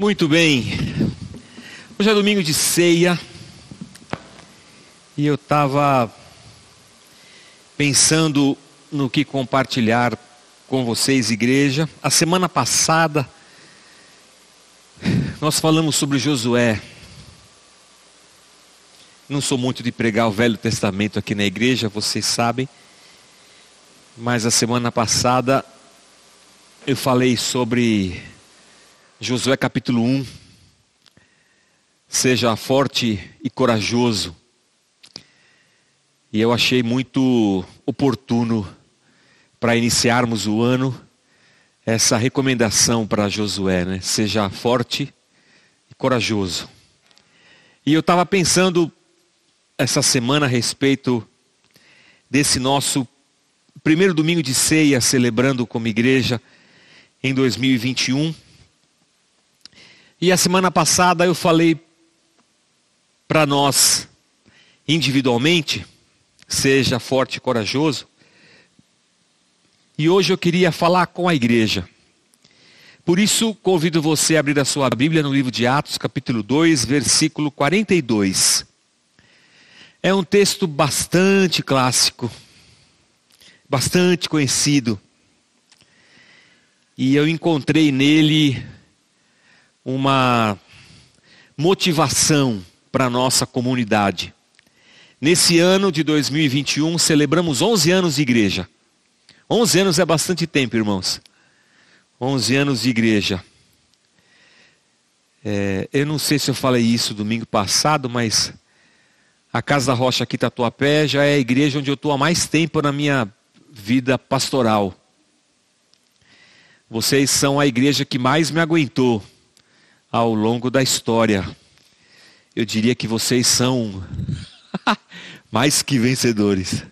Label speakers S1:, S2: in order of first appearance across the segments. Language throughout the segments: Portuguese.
S1: Muito bem. Hoje é domingo de ceia. E eu estava pensando no que compartilhar com vocês, igreja. A semana passada nós falamos sobre Josué. Não sou muito de pregar o Velho Testamento aqui na igreja, vocês sabem. Mas a semana passada eu falei sobre Josué capítulo 1. Seja forte e corajoso. E eu achei muito oportuno para iniciarmos o ano essa recomendação para Josué, né? Seja forte e corajoso. E eu estava pensando essa semana a respeito desse nosso primeiro domingo de ceia, celebrando como igreja em 2021. E a semana passada eu falei para nós individualmente, seja forte e corajoso. E hoje eu queria falar com a igreja. Por isso, convido você a abrir a sua Bíblia no livro de Atos, capítulo 2, versículo 42. É um texto bastante clássico, bastante conhecido. E eu encontrei nele uma motivação para a nossa comunidade. Nesse ano de 2021, celebramos 11 anos de igreja. 11 anos é bastante tempo, irmãos. 11 anos de igreja. É, eu não sei se eu falei isso domingo passado, mas a Casa da Rocha aqui Tatuapé já é a igreja onde eu estou há mais tempo na minha vida pastoral. Vocês são a igreja que mais me aguentou ao longo da história. Eu diria que vocês são mais que vencedores.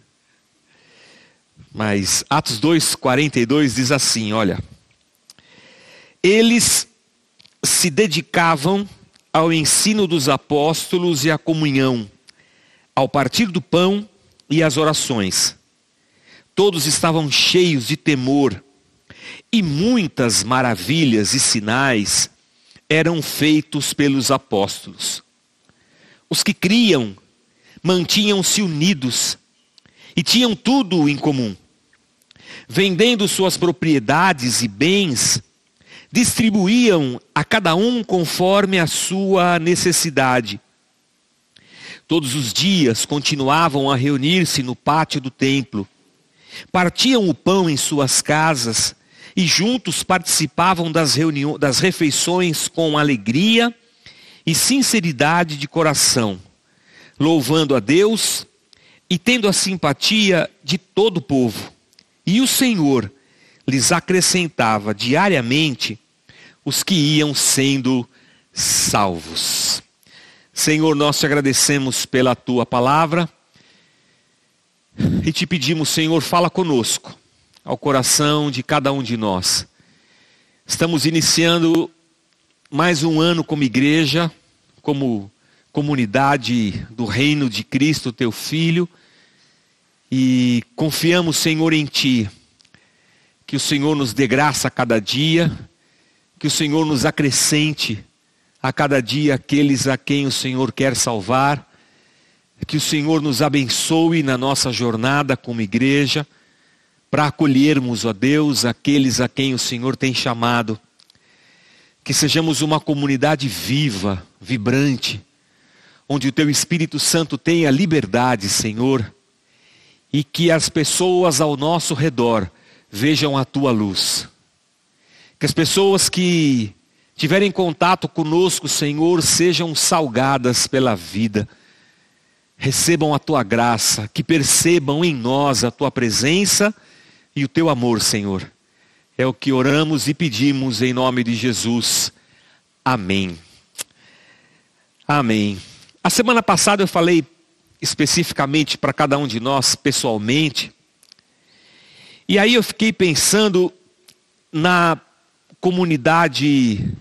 S1: Mas Atos 2:42 diz assim, olha: Eles se dedicavam ao ensino dos apóstolos e à comunhão ao partir do pão e as orações. Todos estavam cheios de temor, e muitas maravilhas e sinais eram feitos pelos apóstolos. Os que criam mantinham-se unidos e tinham tudo em comum. Vendendo suas propriedades e bens, distribuíam a cada um conforme a sua necessidade Todos os dias continuavam a reunir-se no pátio do templo. Partiam o pão em suas casas e juntos participavam das, das refeições com alegria e sinceridade de coração, louvando a Deus e tendo a simpatia de todo o povo. E o Senhor lhes acrescentava diariamente os que iam sendo salvos. Senhor, nós te agradecemos pela tua palavra e te pedimos, Senhor, fala conosco, ao coração de cada um de nós. Estamos iniciando mais um ano como igreja, como comunidade do reino de Cristo, teu Filho, e confiamos, Senhor, em Ti. Que o Senhor nos dê graça a cada dia, que o Senhor nos acrescente a cada dia aqueles a quem o Senhor quer salvar. Que o Senhor nos abençoe na nossa jornada como igreja, para acolhermos, ó Deus, aqueles a quem o Senhor tem chamado. Que sejamos uma comunidade viva, vibrante, onde o Teu Espírito Santo tenha liberdade, Senhor, e que as pessoas ao nosso redor vejam a Tua luz. Que as pessoas que tiverem contato conosco, Senhor, sejam salgadas pela vida. Recebam a tua graça, que percebam em nós a tua presença e o teu amor, Senhor. É o que oramos e pedimos em nome de Jesus. Amém. Amém. A semana passada eu falei especificamente para cada um de nós pessoalmente. E aí eu fiquei pensando na comunidade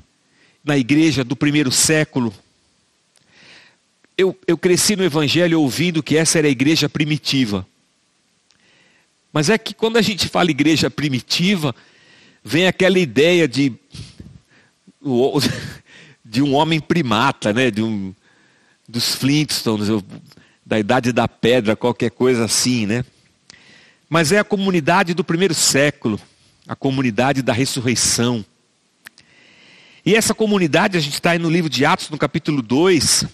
S1: na igreja do primeiro século. Eu, eu cresci no Evangelho ouvindo que essa era a igreja primitiva. Mas é que quando a gente fala igreja primitiva, vem aquela ideia de. de um homem primata, né? De um, dos Flintstones, da idade da pedra, qualquer coisa assim, né? Mas é a comunidade do primeiro século, a comunidade da ressurreição. E essa comunidade, a gente está aí no livro de Atos, no capítulo 2.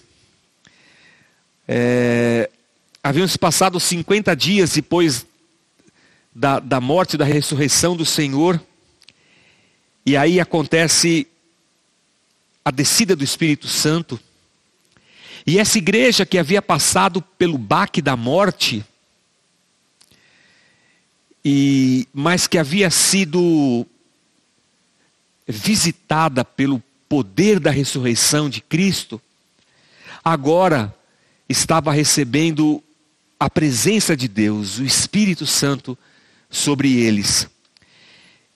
S1: É, haviam se passado 50 dias depois da, da morte da ressurreição do Senhor. E aí acontece a descida do Espírito Santo. E essa igreja que havia passado pelo baque da morte, e mas que havia sido visitada pelo poder da ressurreição de Cristo, agora estava recebendo a presença de Deus, o Espírito Santo sobre eles.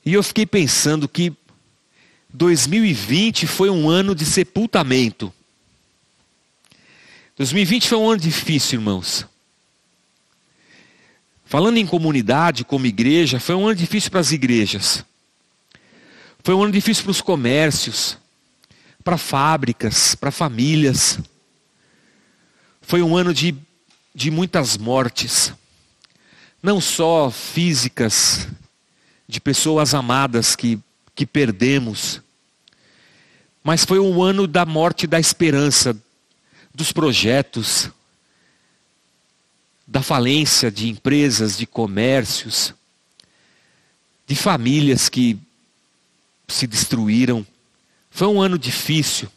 S1: E eu fiquei pensando que 2020 foi um ano de sepultamento. 2020 foi um ano difícil, irmãos. Falando em comunidade, como igreja, foi um ano difícil para as igrejas. Foi um ano difícil para os comércios, para fábricas, para famílias. Foi um ano de, de muitas mortes, não só físicas, de pessoas amadas que, que perdemos, mas foi um ano da morte da esperança, dos projetos, da falência de empresas, de comércios, de famílias que se destruíram. Foi um ano difícil.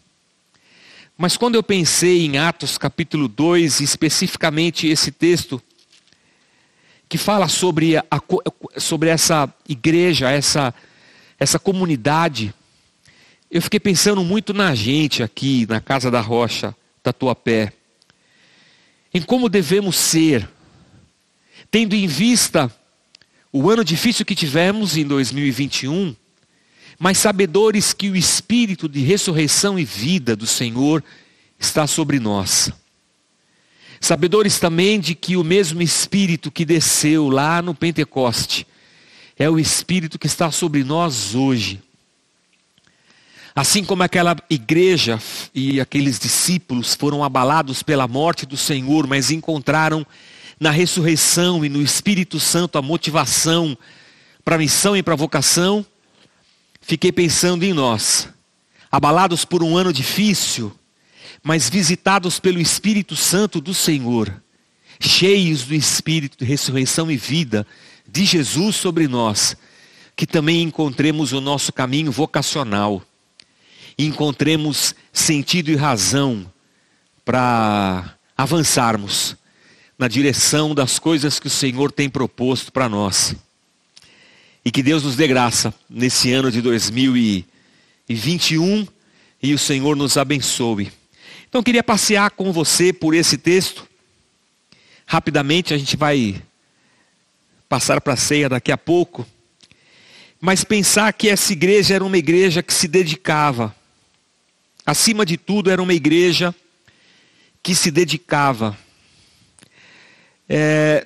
S1: Mas quando eu pensei em Atos capítulo 2, especificamente esse texto, que fala sobre, a, sobre essa igreja, essa, essa comunidade, eu fiquei pensando muito na gente aqui, na Casa da Rocha, Tatuapé, em como devemos ser, tendo em vista o ano difícil que tivemos em 2021, mas sabedores que o espírito de ressurreição e vida do Senhor está sobre nós. Sabedores também de que o mesmo espírito que desceu lá no Pentecoste é o espírito que está sobre nós hoje. Assim como aquela igreja e aqueles discípulos foram abalados pela morte do Senhor, mas encontraram na ressurreição e no Espírito Santo a motivação para a missão e para a vocação, fiquei pensando em nós, abalados por um ano difícil, mas visitados pelo Espírito Santo do Senhor, cheios do Espírito de ressurreição e vida de Jesus sobre nós, que também encontremos o nosso caminho vocacional, encontremos sentido e razão para avançarmos na direção das coisas que o Senhor tem proposto para nós. E que Deus nos dê graça nesse ano de 2021 e o Senhor nos abençoe. Então eu queria passear com você por esse texto. Rapidamente a gente vai passar para a ceia daqui a pouco. Mas pensar que essa igreja era uma igreja que se dedicava. Acima de tudo, era uma igreja que se dedicava. É,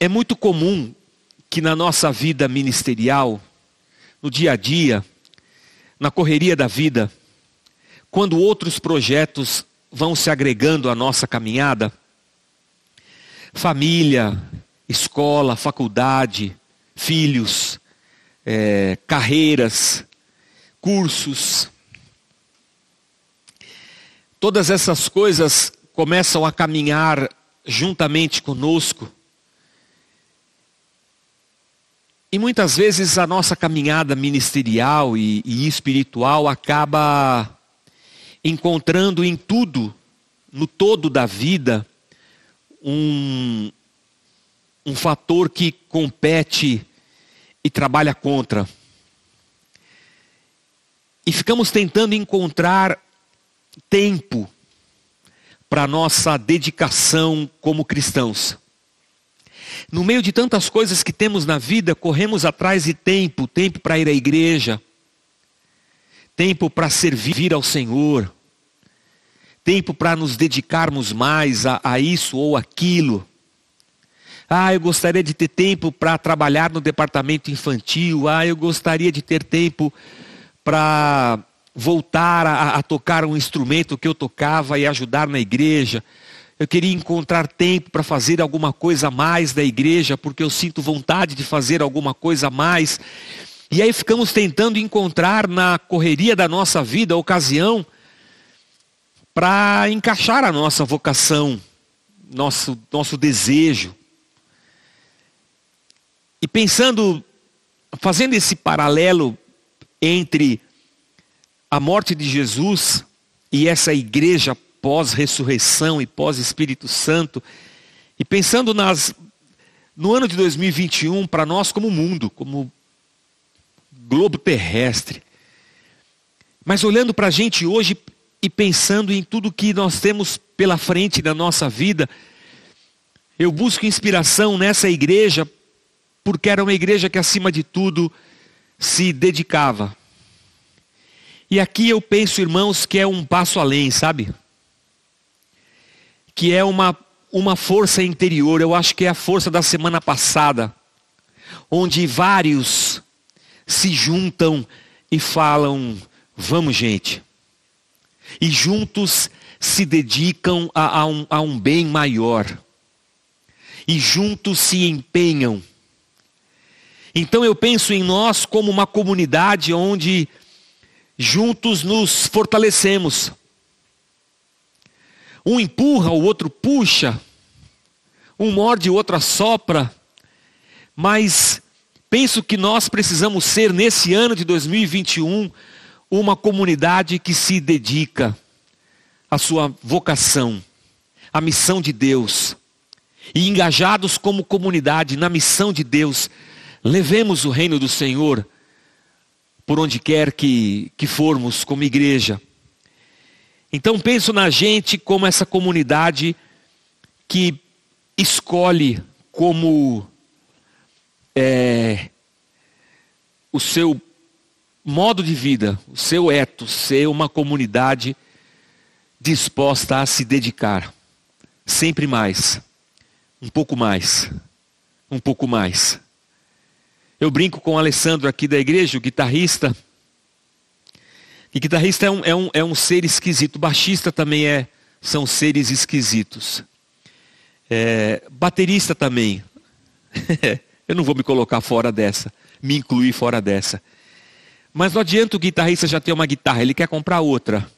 S1: é muito comum que na nossa vida ministerial, no dia a dia, na correria da vida, quando outros projetos vão se agregando à nossa caminhada, família, escola, faculdade, filhos, é, carreiras, cursos, todas essas coisas começam a caminhar juntamente conosco. E muitas vezes a nossa caminhada ministerial e, e, espiritual acaba encontrando em tudo, no todo da vida, um, um fator que compete e trabalha contra. E ficamos tentando encontrar tempo para nossa dedicação como cristãos. No meio de tantas coisas que temos na vida, corremos atrás de tempo, tempo para ir à igreja, tempo para servir ao Senhor, tempo para nos dedicarmos mais a, a isso ou aquilo. Ah, eu gostaria de ter tempo para trabalhar no departamento infantil. Ah, eu gostaria de ter tempo para voltar a, a tocar um instrumento que eu tocava e ajudar na igreja. Eu queria encontrar tempo para fazer alguma coisa a mais da igreja, porque eu sinto vontade de fazer alguma coisa a mais. E aí ficamos tentando encontrar na correria da nossa vida a ocasião para encaixar a nossa vocação, nosso, nosso desejo. E pensando, fazendo esse paralelo entre a morte de Jesus e essa igreja pós-ressurreição e pós-Espírito Santo, e pensando nas, no ano de 2021, para nós como mundo, como globo terrestre, mas olhando para a gente hoje e pensando em tudo que nós temos pela frente da nossa vida, eu busco inspiração nessa igreja, porque era uma igreja que acima de tudo se dedicava. E aqui eu penso, irmãos, que é um passo além, sabe? que é uma, uma força interior, eu acho que é a força da semana passada, onde vários se juntam e falam: vamos, gente. E juntos se dedicam a, a, um, a um bem maior. E juntos se empenham. Então eu penso em nós como uma comunidade onde juntos nos fortalecemos. Um empurra, o outro puxa. Um morde, o outro assopra. Mas penso que nós precisamos ser, nesse ano de 2021, uma comunidade que se dedica à sua vocação, à missão de Deus. E engajados como comunidade na missão de Deus, levemos o reino do Senhor por onde quer que, que formos como igreja. Então penso na gente como essa comunidade que escolhe como é, o seu modo de vida, o seu ethos, ser uma comunidade disposta a se dedicar. Sempre mais. Um pouco mais. Um pouco mais. Eu brinco com o Alessandro aqui da igreja, o guitarrista. E guitarrista é um, é um, é um ser esquisito. Baixista também é, são seres esquisitos. É, baterista também. Eu não vou me colocar fora dessa, me incluir fora dessa. Mas não adianta o guitarrista já ter uma guitarra, ele quer comprar outra.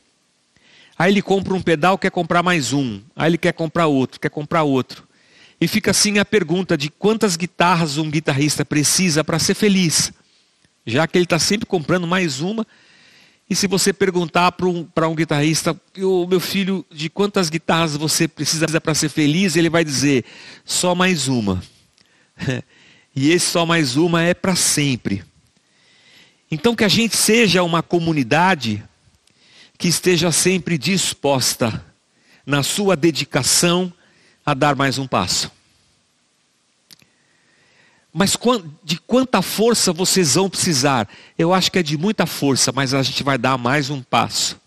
S1: Aí ele compra um pedal, quer comprar mais um. Aí ele quer comprar outro, quer comprar outro. E fica assim a pergunta de quantas guitarras um guitarrista precisa para ser feliz. Já que ele está sempre comprando mais uma, e se você perguntar para um, um guitarrista, o meu filho, de quantas guitarras você precisa para ser feliz, ele vai dizer, só mais uma. e esse só mais uma é para sempre. Então que a gente seja uma comunidade que esteja sempre disposta na sua dedicação a dar mais um passo. Mas de quanta força vocês vão precisar? Eu acho que é de muita força, mas a gente vai dar mais um passo.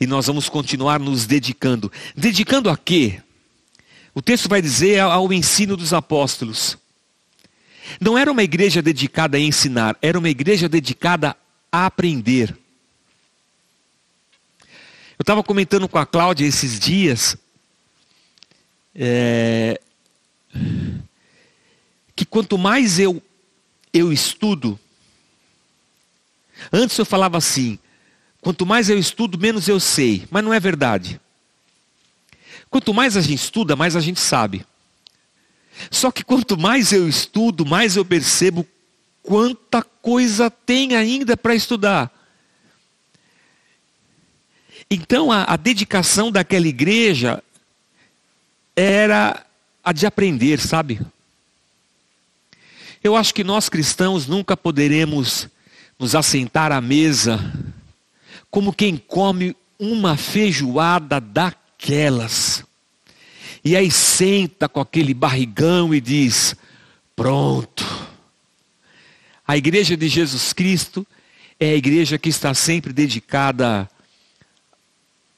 S1: E nós vamos continuar nos dedicando. Dedicando a quê? O texto vai dizer ao ensino dos apóstolos. Não era uma igreja dedicada a ensinar, era uma igreja dedicada a aprender. Eu estava comentando com a Cláudia esses dias. É, que quanto mais eu eu estudo, antes eu falava assim, quanto mais eu estudo, menos eu sei, mas não é verdade. Quanto mais a gente estuda, mais a gente sabe. Só que quanto mais eu estudo, mais eu percebo quanta coisa tem ainda para estudar. Então a, a dedicação daquela igreja era a de aprender, sabe? Eu acho que nós cristãos nunca poderemos nos assentar à mesa como quem come uma feijoada daquelas. E aí senta com aquele barrigão e diz: Pronto. A igreja de Jesus Cristo é a igreja que está sempre dedicada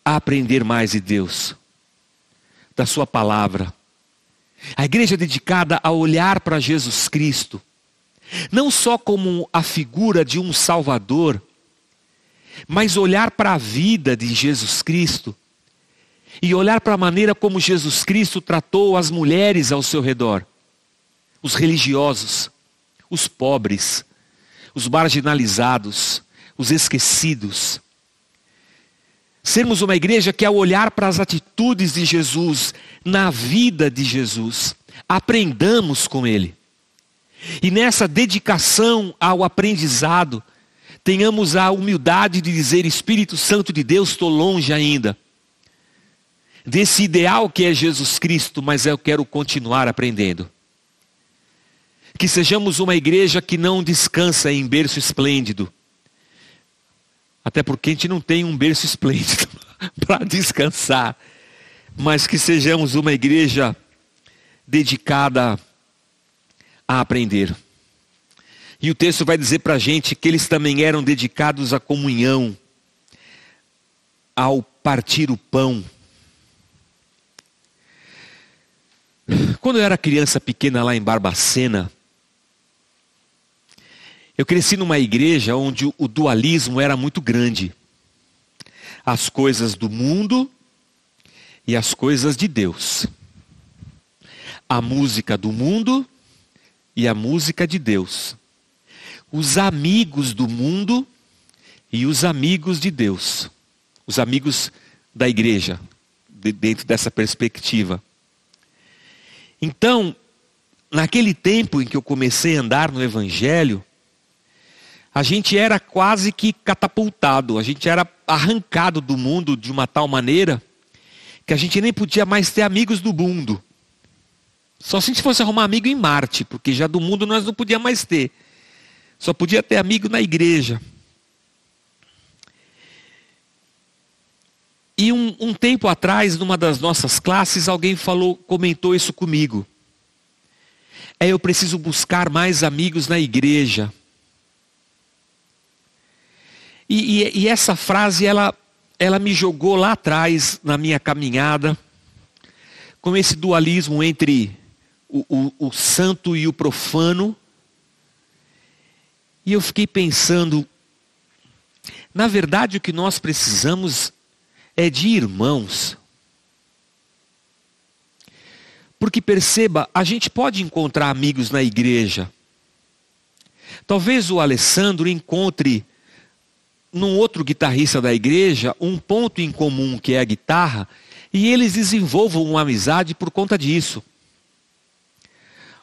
S1: a aprender mais de Deus, da Sua palavra a igreja é dedicada a olhar para Jesus Cristo, não só como a figura de um Salvador, mas olhar para a vida de Jesus Cristo e olhar para a maneira como Jesus Cristo tratou as mulheres ao seu redor, os religiosos, os pobres, os marginalizados, os esquecidos. Sermos uma igreja que, ao olhar para as atitudes de Jesus, na vida de Jesus, aprendamos com Ele. E nessa dedicação ao aprendizado, tenhamos a humildade de dizer: Espírito Santo de Deus, estou longe ainda desse ideal que é Jesus Cristo, mas eu quero continuar aprendendo. Que sejamos uma igreja que não descansa em berço esplêndido. Até porque a gente não tem um berço esplêndido para descansar. Mas que sejamos uma igreja dedicada a aprender. E o texto vai dizer para a gente que eles também eram dedicados à comunhão, ao partir o pão. Quando eu era criança pequena lá em Barbacena, eu cresci numa igreja onde o dualismo era muito grande. As coisas do mundo e as coisas de Deus. A música do mundo e a música de Deus. Os amigos do mundo e os amigos de Deus. Os amigos da igreja, dentro dessa perspectiva. Então, naquele tempo em que eu comecei a andar no Evangelho, a gente era quase que catapultado, a gente era arrancado do mundo de uma tal maneira que a gente nem podia mais ter amigos do mundo. Só se a gente fosse arrumar amigo em Marte, porque já do mundo nós não podíamos mais ter. Só podia ter amigo na igreja. E um, um, tempo atrás, numa das nossas classes, alguém falou, comentou isso comigo. É eu preciso buscar mais amigos na igreja. E, e, e essa frase, ela, ela me jogou lá atrás na minha caminhada, com esse dualismo entre o, o, o santo e o profano. E eu fiquei pensando, na verdade o que nós precisamos é de irmãos. Porque perceba, a gente pode encontrar amigos na igreja. Talvez o Alessandro encontre num outro guitarrista da igreja um ponto em comum que é a guitarra e eles desenvolvam uma amizade por conta disso.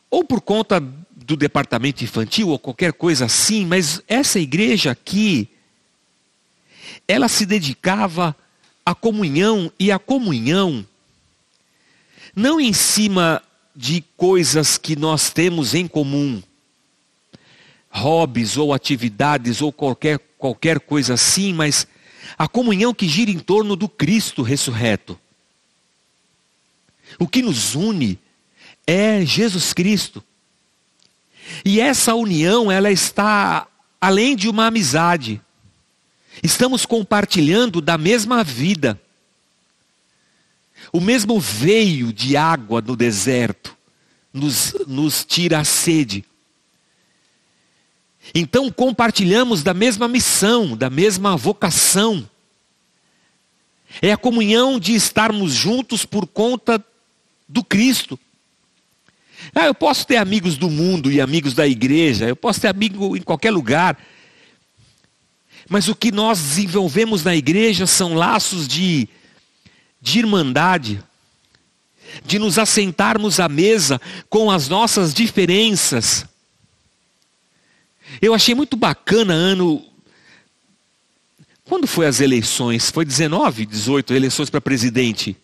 S1: Ou por conta do departamento infantil ou qualquer coisa assim, mas essa igreja aqui ela se dedicava a comunhão e a comunhão não em cima de coisas que nós temos em comum, hobbies ou atividades ou qualquer, qualquer coisa assim, mas a comunhão que gira em torno do Cristo ressurreto. O que nos une é Jesus Cristo. E essa união, ela está além de uma amizade. Estamos compartilhando da mesma vida. O mesmo veio de água no deserto nos, nos tira a sede. Então compartilhamos da mesma missão, da mesma vocação. É a comunhão de estarmos juntos por conta do Cristo. Ah, eu posso ter amigos do mundo e amigos da igreja, eu posso ter amigo em qualquer lugar. Mas o que nós desenvolvemos na igreja são laços de, de irmandade, de nos assentarmos à mesa com as nossas diferenças. Eu achei muito bacana ano. Quando foi as eleições? Foi 19, 18 eleições para presidente?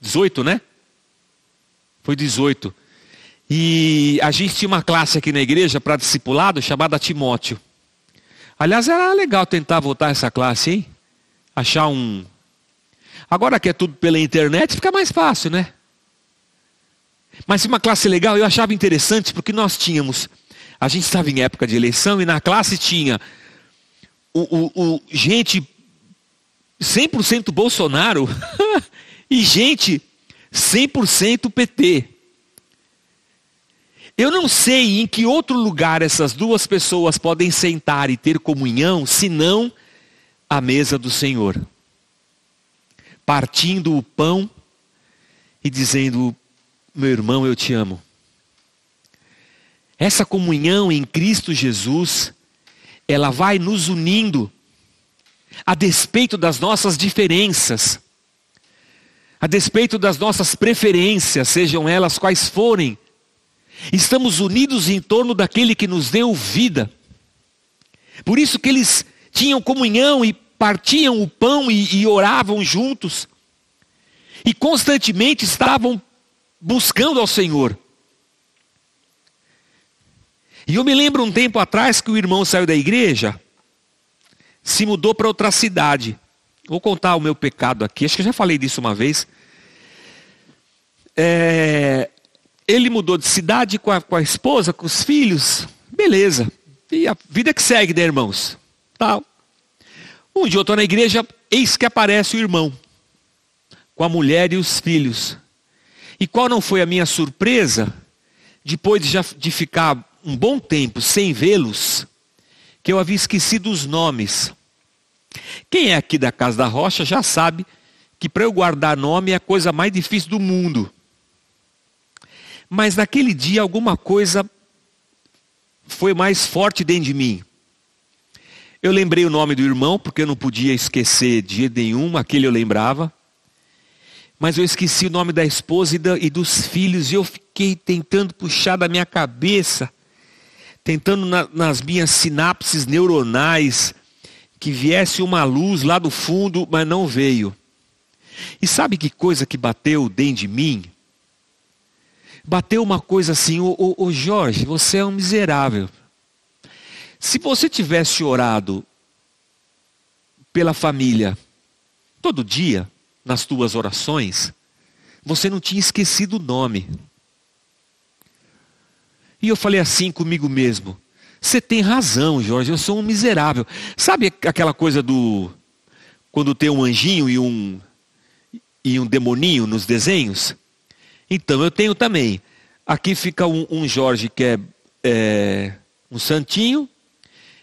S1: 18, né? Foi 18. E a gente tinha uma classe aqui na igreja para discipulado chamada Timóteo. Aliás, era legal tentar voltar essa classe, hein? Achar um. Agora que é tudo pela internet, fica mais fácil, né? Mas uma classe legal, eu achava interessante porque nós tínhamos. A gente estava em época de eleição e na classe tinha o, o, o gente 100% Bolsonaro e gente 100% PT. Eu não sei em que outro lugar essas duas pessoas podem sentar e ter comunhão, senão à mesa do Senhor, partindo o pão e dizendo: Meu irmão, eu te amo. Essa comunhão em Cristo Jesus, ela vai nos unindo, a despeito das nossas diferenças, a despeito das nossas preferências, sejam elas quais forem, estamos unidos em torno daquele que nos deu vida. Por isso que eles tinham comunhão e partiam o pão e, e oravam juntos, e constantemente estavam buscando ao Senhor. E eu me lembro um tempo atrás que o irmão saiu da igreja, se mudou para outra cidade. Vou contar o meu pecado aqui, acho que eu já falei disso uma vez. É, ele mudou de cidade com a, com a, esposa, com os filhos, beleza. E a vida que segue, né, irmãos? Tal. Um dia eu estou na igreja, eis que aparece o irmão, com a mulher e os filhos. E qual não foi a minha surpresa, depois de, já, de ficar um bom tempo sem vê-los, que eu havia esquecido os nomes. Quem é aqui da Casa da Rocha já sabe que para eu guardar nome é a coisa mais difícil do mundo. Mas naquele dia alguma coisa foi mais forte dentro de mim. Eu lembrei o nome do irmão, porque eu não podia esquecer de nenhum, aquele eu lembrava. Mas eu esqueci o nome da esposa e, da, e dos filhos, e eu fiquei tentando puxar da minha cabeça tentando na, nas minhas sinapses neuronais que viesse uma luz lá do fundo, mas não veio. E sabe que coisa que bateu dentro de mim? Bateu uma coisa assim, ô, ô, ô Jorge, você é um miserável. Se você tivesse orado pela família todo dia, nas tuas orações, você não tinha esquecido o nome. E eu falei assim comigo mesmo: Você tem razão, Jorge, eu sou um miserável. Sabe aquela coisa do. Quando tem um anjinho e um. E um demoninho nos desenhos? Então, eu tenho também. Aqui fica um, um Jorge que é, é um santinho.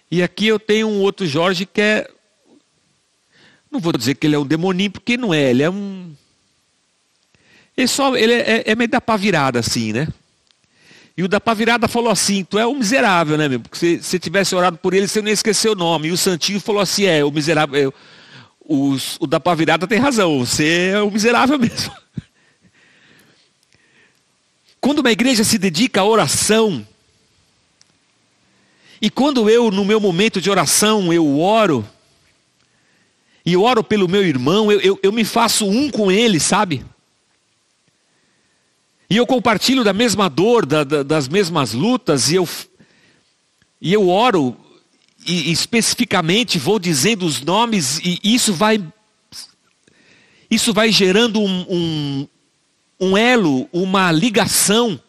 S1: E aqui eu tenho um outro Jorge que é. Não vou dizer que ele é um demoninho, porque não é. Ele é um. Ele, só, ele é, é meio da pá virada assim, né? E o da pavirada falou assim: Tu é um miserável, né, meu? Porque se você tivesse orado por ele, você não ia esquecer o nome. E o Santinho falou assim: É, o miserável. o, o da pavirada tem razão, você é o miserável mesmo. Quando uma igreja se dedica à oração, e quando eu, no meu momento de oração, eu oro, e oro pelo meu irmão, eu, eu, eu me faço um com ele, sabe? E eu compartilho da mesma dor, da, da, das mesmas lutas, e eu, e eu oro, e especificamente vou dizendo os nomes, e isso vai, isso vai gerando um, um, um elo, uma ligação.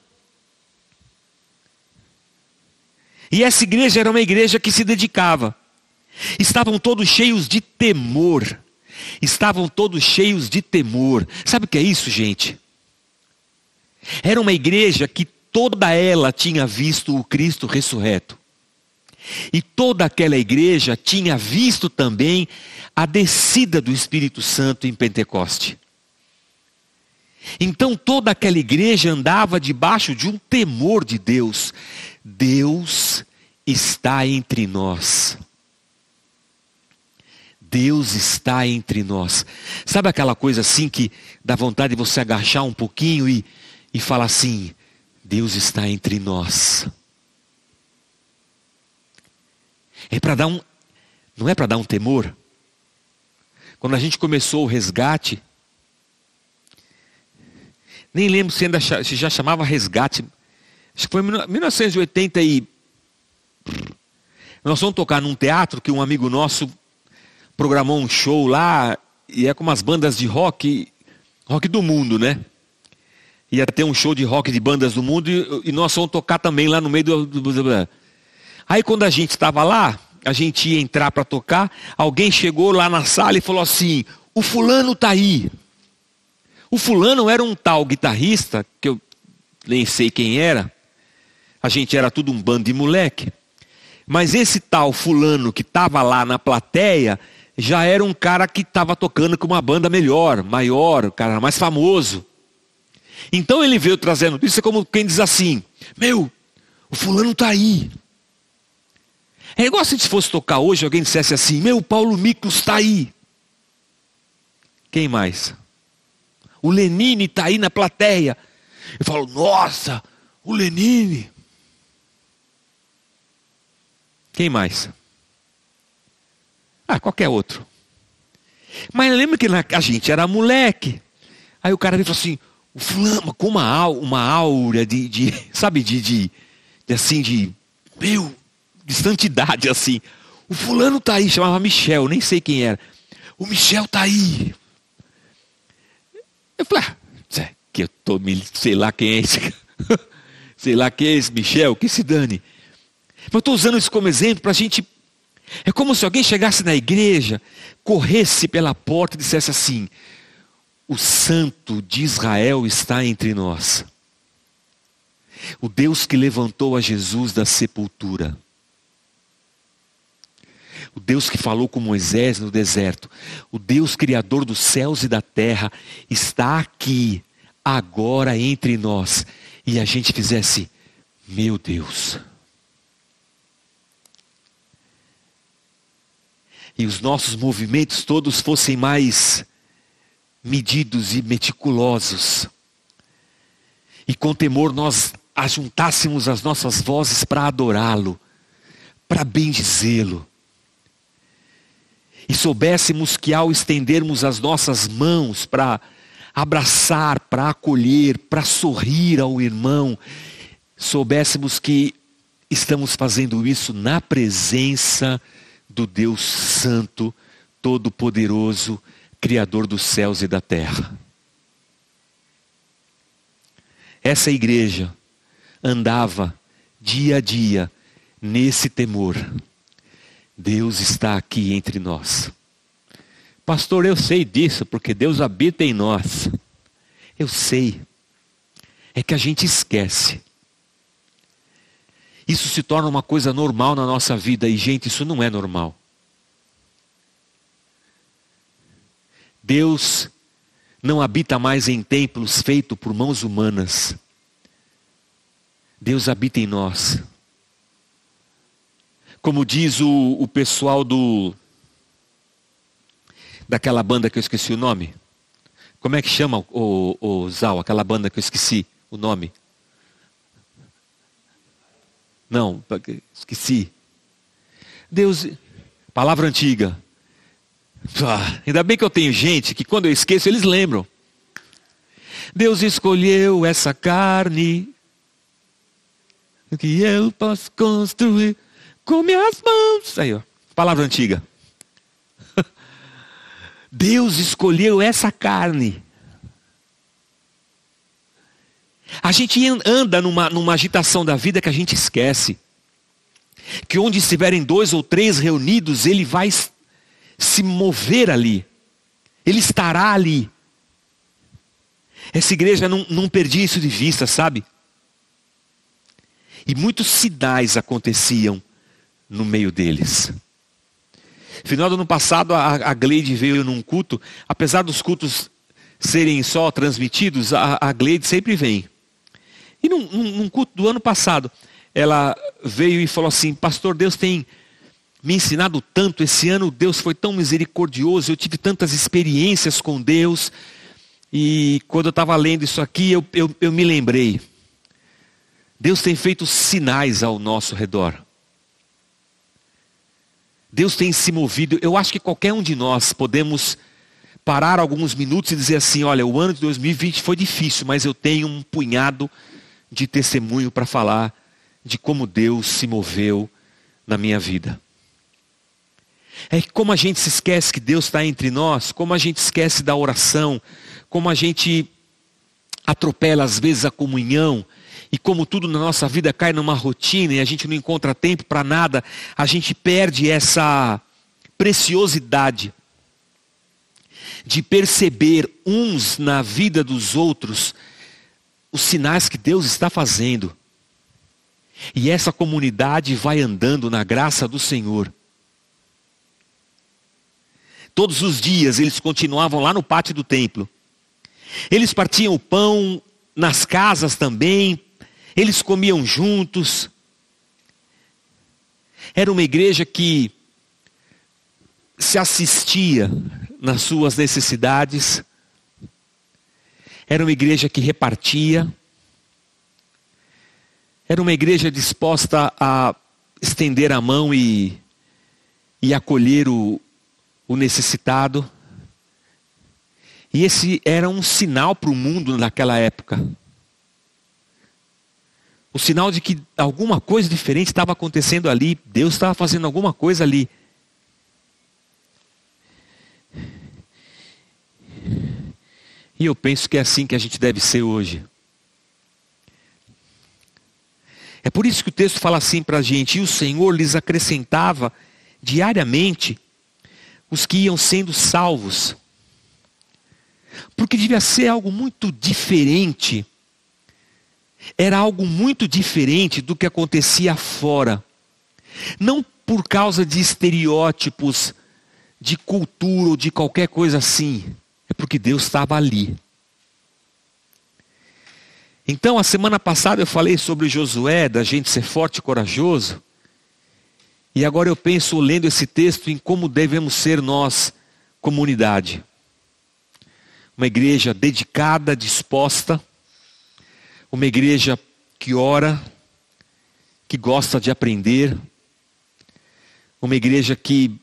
S1: E essa igreja era uma igreja que se dedicava. Estavam todos cheios de temor. Estavam todos cheios de temor. Sabe o que é isso, gente? Era uma igreja que toda ela tinha visto o Cristo ressurreto. E toda aquela igreja tinha visto também a descida do Espírito Santo em Pentecoste. Então toda aquela igreja andava debaixo de um temor de Deus. Deus está entre nós. Deus está entre nós. Sabe aquela coisa assim que dá vontade de você agachar um pouquinho e e fala assim: Deus está entre nós. É para dar um, não é para dar um temor. Quando a gente começou o resgate, nem lembro se ainda se já chamava resgate. Acho que foi em 1980 e nós vamos tocar num teatro que um amigo nosso programou um show lá e é com umas bandas de rock, rock do mundo, né? ia ter um show de rock de bandas do mundo e, nós fomos tocar também lá no meio do. do... Aí quando a gente estava lá, a gente ia entrar para tocar, alguém chegou lá na sala e falou assim: o fulano tá aí. O fulano era um tal guitarrista, que eu nem sei quem era, a gente era tudo um bando de moleque. Mas esse tal fulano que estava lá na plateia, já era um cara que estava tocando com uma banda melhor, maior, o cara mais famoso. Então ele veio trazendo isso é como quem diz assim: Meu, o fulano está aí. É igual se fosse tocar hoje, alguém dissesse assim: Meu, Paulo Miklos está aí. Quem mais? O Lenine está aí na plateia. Eu falo: Nossa, o Lenine. Quem mais? Ah, qualquer outro. Mas lembra que a gente era moleque. Aí o cara veio e falou assim: o fulano, com uma, uma aura de, de sabe, de, de, de, assim, de, meu, de santidade, assim. O fulano tá aí, chamava Michel, nem sei quem era. O Michel tá aí. Eu falei, ah, que eu tô, sei lá quem é esse, sei lá quem é esse Michel, que se dane. Mas eu estou usando isso como exemplo para a gente. É como se alguém chegasse na igreja, corresse pela porta e dissesse assim: O Santo de Israel está entre nós. O Deus que levantou a Jesus da sepultura. O Deus que falou com Moisés no deserto. O Deus criador dos céus e da terra está aqui, agora entre nós. E a gente fizesse: Meu Deus. e os nossos movimentos todos fossem mais medidos e meticulosos. E com temor nós ajuntássemos as nossas vozes para adorá-lo, para bendizê-lo. E soubéssemos que ao estendermos as nossas mãos para abraçar, para acolher, para sorrir ao irmão, soubéssemos que estamos fazendo isso na presença do Deus Santo, Todo-Poderoso, Criador dos céus e da terra. Essa igreja andava dia a dia nesse temor. Deus está aqui entre nós. Pastor, eu sei disso, porque Deus habita em nós. Eu sei. É que a gente esquece. Isso se torna uma coisa normal na nossa vida e, gente, isso não é normal. Deus não habita mais em templos feitos por mãos humanas. Deus habita em nós. Como diz o, o pessoal do daquela banda que eu esqueci o nome. Como é que chama o, o Zal, aquela banda que eu esqueci o nome? Não, esqueci. Deus, palavra antiga. Ah, ainda bem que eu tenho gente que quando eu esqueço eles lembram. Deus escolheu essa carne que eu posso construir com minhas mãos. Aí, ó, palavra antiga. Deus escolheu essa carne A gente anda numa, numa agitação da vida que a gente esquece. Que onde estiverem dois ou três reunidos, ele vai se mover ali. Ele estará ali. Essa igreja não, não perdia isso de vista, sabe? E muitos sinais aconteciam no meio deles. Final do ano passado, a, a Gleide veio num culto. Apesar dos cultos serem só transmitidos, a, a Gleide sempre vem. E num, num culto do ano passado, ela veio e falou assim: Pastor, Deus tem me ensinado tanto. Esse ano Deus foi tão misericordioso, eu tive tantas experiências com Deus. E quando eu estava lendo isso aqui, eu, eu, eu me lembrei. Deus tem feito sinais ao nosso redor. Deus tem se movido. Eu acho que qualquer um de nós podemos parar alguns minutos e dizer assim: olha, o ano de 2020 foi difícil, mas eu tenho um punhado de testemunho para falar de como Deus se moveu na minha vida. É que como a gente se esquece que Deus está entre nós, como a gente esquece da oração, como a gente atropela às vezes a comunhão, e como tudo na nossa vida cai numa rotina e a gente não encontra tempo para nada, a gente perde essa preciosidade de perceber uns na vida dos outros os sinais que Deus está fazendo. E essa comunidade vai andando na graça do Senhor. Todos os dias eles continuavam lá no pátio do templo. Eles partiam o pão nas casas também, eles comiam juntos. Era uma igreja que se assistia nas suas necessidades, era uma igreja que repartia, era uma igreja disposta a estender a mão e, e acolher o, o necessitado. E esse era um sinal para o mundo naquela época. O sinal de que alguma coisa diferente estava acontecendo ali, Deus estava fazendo alguma coisa ali. E eu penso que é assim que a gente deve ser hoje. É por isso que o texto fala assim para a gente: e o Senhor lhes acrescentava diariamente os que iam sendo salvos. Porque devia ser algo muito diferente. Era algo muito diferente do que acontecia fora. Não por causa de estereótipos, de cultura ou de qualquer coisa assim. É porque Deus estava ali. Então, a semana passada eu falei sobre Josué, da gente ser forte e corajoso. E agora eu penso, lendo esse texto, em como devemos ser nós, comunidade. Uma igreja dedicada, disposta, uma igreja que ora, que gosta de aprender, uma igreja que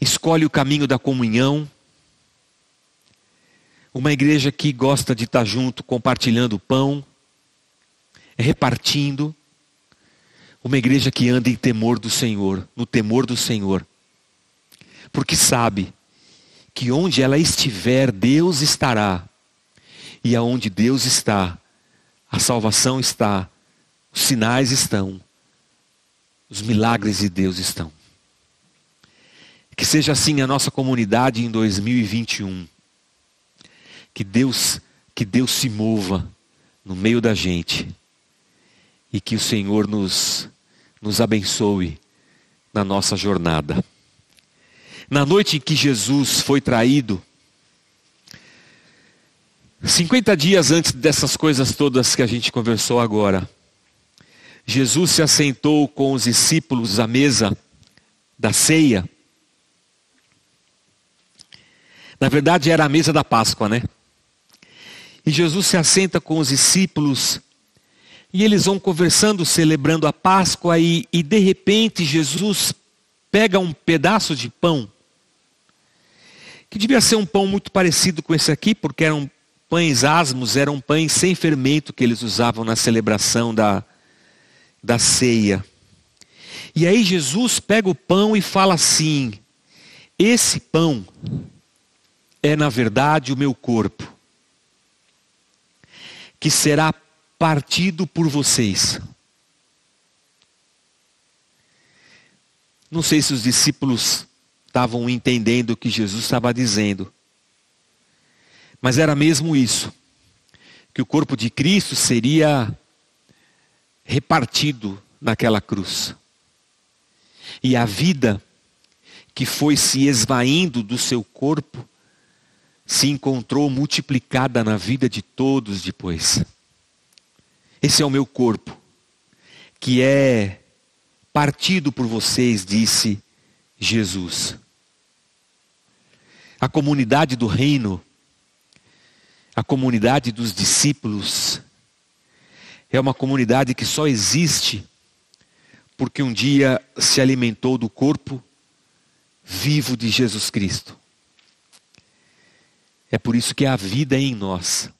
S1: escolhe o caminho da comunhão, uma igreja que gosta de estar junto, compartilhando o pão, repartindo. Uma igreja que anda em temor do Senhor, no temor do Senhor. Porque sabe que onde ela estiver, Deus estará. E aonde Deus está, a salvação está, os sinais estão, os milagres de Deus estão. Que seja assim a nossa comunidade em 2021 que Deus, que Deus se mova no meio da gente e que o Senhor nos nos abençoe na nossa jornada. Na noite em que Jesus foi traído, 50 dias antes dessas coisas todas que a gente conversou agora, Jesus se assentou com os discípulos à mesa da ceia. Na verdade, era a mesa da Páscoa, né? E Jesus se assenta com os discípulos e eles vão conversando, celebrando a Páscoa, e, e de repente Jesus pega um pedaço de pão, que devia ser um pão muito parecido com esse aqui, porque eram pães asmos, eram pães sem fermento que eles usavam na celebração da, da ceia. E aí Jesus pega o pão e fala assim: Esse pão é na verdade o meu corpo que será partido por vocês. Não sei se os discípulos estavam entendendo o que Jesus estava dizendo, mas era mesmo isso: que o corpo de Cristo seria repartido naquela cruz. E a vida que foi se esvaindo do seu corpo se encontrou multiplicada na vida de todos depois. Esse é o meu corpo, que é partido por vocês, disse Jesus. A comunidade do reino, a comunidade dos discípulos, é uma comunidade que só existe porque um dia se alimentou do corpo vivo de Jesus Cristo. É por isso que a vida em nós.